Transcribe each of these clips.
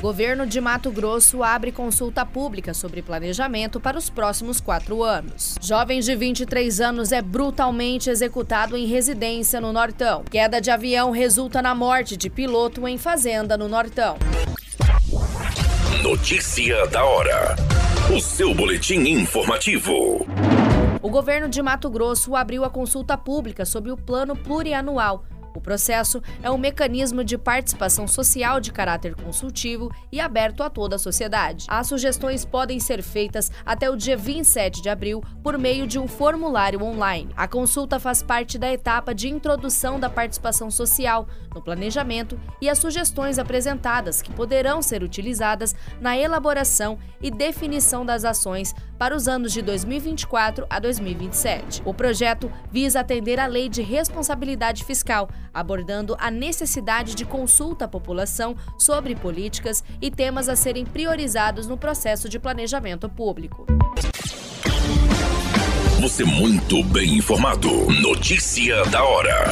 Governo de Mato Grosso abre consulta pública sobre planejamento para os próximos quatro anos. Jovem de 23 anos é brutalmente executado em residência no Nortão. Queda de avião resulta na morte de piloto em fazenda no Nortão. Notícia da hora. O seu boletim informativo. O governo de Mato Grosso abriu a consulta pública sobre o plano plurianual o processo é um mecanismo de participação social de caráter consultivo e aberto a toda a sociedade. As sugestões podem ser feitas até o dia 27 de abril por meio de um formulário online. A consulta faz parte da etapa de introdução da participação social no planejamento e as sugestões apresentadas que poderão ser utilizadas na elaboração e definição das ações para os anos de 2024 a 2027. O projeto visa atender à Lei de Responsabilidade Fiscal, abordando a necessidade de consulta à população sobre políticas e temas a serem priorizados no processo de planejamento público. Você muito bem informado. Notícia da hora.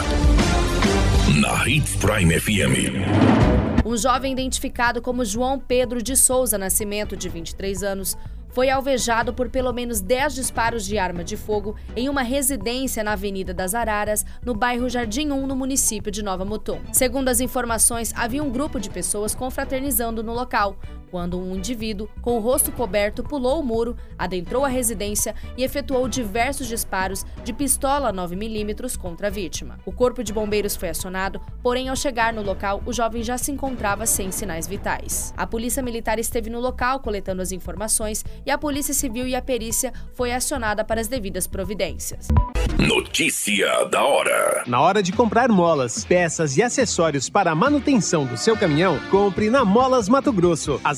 Na Hits Prime FM. Um jovem identificado como João Pedro de Souza Nascimento, de 23 anos, foi alvejado por pelo menos 10 disparos de arma de fogo em uma residência na Avenida das Araras, no bairro Jardim 1, no município de Nova Mutum. Segundo as informações, havia um grupo de pessoas confraternizando no local quando um indivíduo com o rosto coberto pulou o muro, adentrou a residência e efetuou diversos disparos de pistola 9mm contra a vítima. O corpo de bombeiros foi acionado, porém, ao chegar no local, o jovem já se encontrava sem sinais vitais. A polícia militar esteve no local coletando as informações e a polícia civil e a perícia foi acionada para as devidas providências. Notícia da hora. Na hora de comprar molas, peças e acessórios para a manutenção do seu caminhão, compre na Molas Mato Grosso. As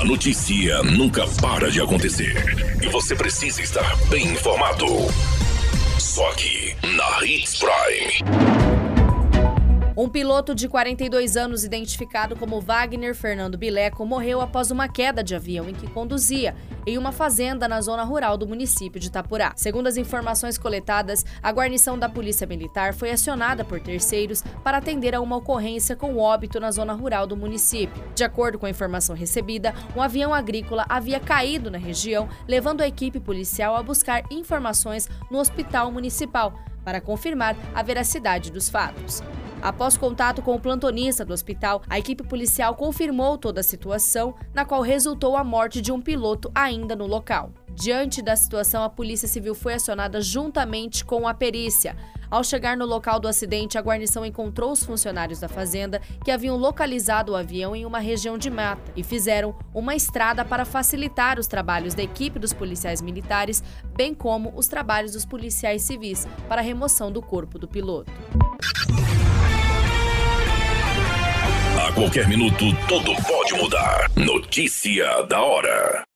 A notícia nunca para de acontecer e você precisa estar bem informado. Só aqui na Hits Prime. Um piloto de 42 anos, identificado como Wagner Fernando Bileco, morreu após uma queda de avião em que conduzia em uma fazenda na zona rural do município de Itapurá. Segundo as informações coletadas, a guarnição da Polícia Militar foi acionada por terceiros para atender a uma ocorrência com óbito na zona rural do município. De acordo com a informação recebida, um avião agrícola havia caído na região, levando a equipe policial a buscar informações no hospital municipal para confirmar a veracidade dos fatos. Após contato com o plantonista do hospital, a equipe policial confirmou toda a situação, na qual resultou a morte de um piloto ainda no local. Diante da situação, a Polícia Civil foi acionada juntamente com a perícia. Ao chegar no local do acidente, a guarnição encontrou os funcionários da fazenda que haviam localizado o avião em uma região de mata e fizeram uma estrada para facilitar os trabalhos da equipe dos policiais militares, bem como os trabalhos dos policiais civis para a remoção do corpo do piloto. A qualquer minuto, tudo pode mudar. Notícia da hora.